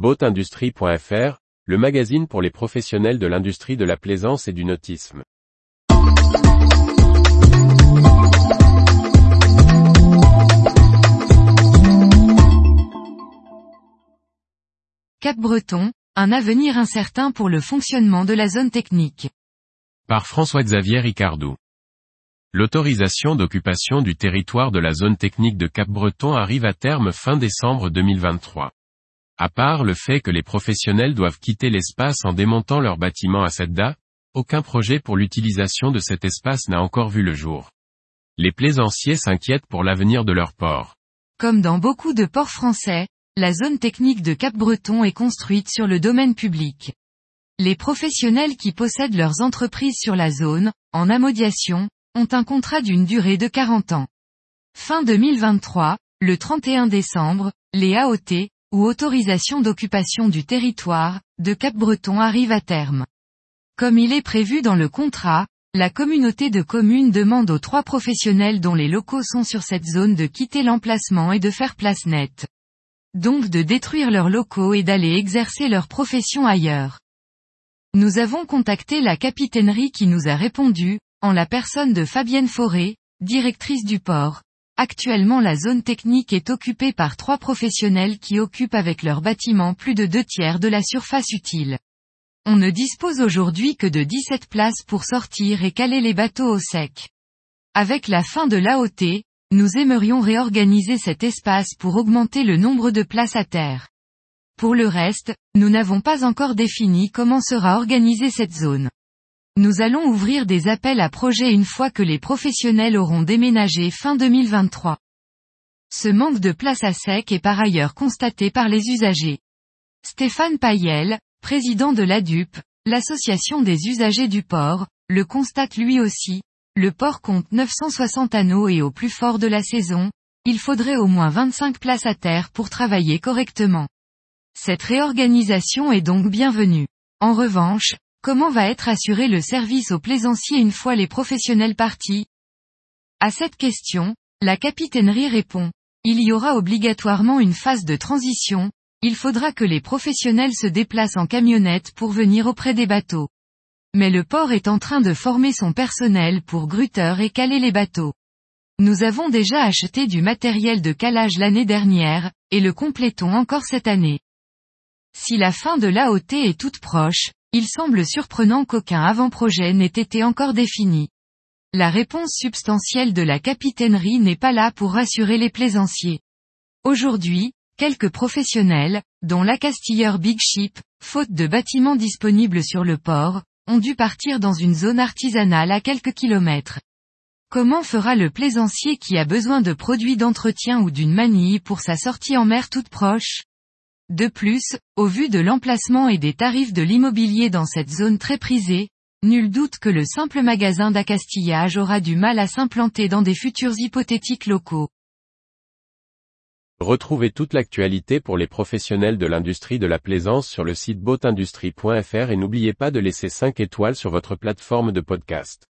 Boatindustrie.fr, le magazine pour les professionnels de l'industrie de la plaisance et du nautisme. Cap-Breton, un avenir incertain pour le fonctionnement de la zone technique. Par François-Xavier Ricardou. L'autorisation d'occupation du territoire de la zone technique de Cap-Breton arrive à terme fin décembre 2023. À part le fait que les professionnels doivent quitter l'espace en démontant leur bâtiment à cette date, aucun projet pour l'utilisation de cet espace n'a encore vu le jour. Les plaisanciers s'inquiètent pour l'avenir de leur port. Comme dans beaucoup de ports français, la zone technique de Cap-Breton est construite sur le domaine public. Les professionnels qui possèdent leurs entreprises sur la zone, en amodiation, ont un contrat d'une durée de 40 ans. Fin 2023, le 31 décembre, les AOT, ou autorisations d'occupation du territoire, de Cap-Breton arrivent à terme. Comme il est prévu dans le contrat, la communauté de communes demande aux trois professionnels dont les locaux sont sur cette zone de quitter l'emplacement et de faire place nette donc de détruire leurs locaux et d'aller exercer leur profession ailleurs. Nous avons contacté la capitainerie qui nous a répondu, en la personne de Fabienne Forêt, directrice du port. Actuellement la zone technique est occupée par trois professionnels qui occupent avec leur bâtiment plus de deux tiers de la surface utile. On ne dispose aujourd'hui que de 17 places pour sortir et caler les bateaux au sec. Avec la fin de l'AOT, nous aimerions réorganiser cet espace pour augmenter le nombre de places à terre. Pour le reste, nous n'avons pas encore défini comment sera organisée cette zone. Nous allons ouvrir des appels à projets une fois que les professionnels auront déménagé fin 2023. Ce manque de place à sec est par ailleurs constaté par les usagers. Stéphane Payel, président de l'ADUP, l'association des usagers du port, le constate lui aussi, le port compte 960 anneaux et au plus fort de la saison, il faudrait au moins 25 places à terre pour travailler correctement. Cette réorganisation est donc bienvenue. En revanche, comment va être assuré le service aux plaisanciers une fois les professionnels partis? À cette question, la capitainerie répond. Il y aura obligatoirement une phase de transition, il faudra que les professionnels se déplacent en camionnette pour venir auprès des bateaux. Mais le port est en train de former son personnel pour grutter et caler les bateaux. Nous avons déjà acheté du matériel de calage l'année dernière, et le complétons encore cette année. Si la fin de l'AOT est toute proche, il semble surprenant qu'aucun avant-projet n'ait été encore défini. La réponse substantielle de la capitainerie n'est pas là pour rassurer les plaisanciers. Aujourd'hui, quelques professionnels, dont l'accastilleur Big Ship, faute de bâtiments disponibles sur le port, ont dû partir dans une zone artisanale à quelques kilomètres. Comment fera le plaisancier qui a besoin de produits d'entretien ou d'une manille pour sa sortie en mer toute proche? De plus, au vu de l'emplacement et des tarifs de l'immobilier dans cette zone très prisée, nul doute que le simple magasin d'accastillage aura du mal à s'implanter dans des futurs hypothétiques locaux. Retrouvez toute l'actualité pour les professionnels de l'industrie de la plaisance sur le site boatindustrie.fr et n'oubliez pas de laisser 5 étoiles sur votre plateforme de podcast.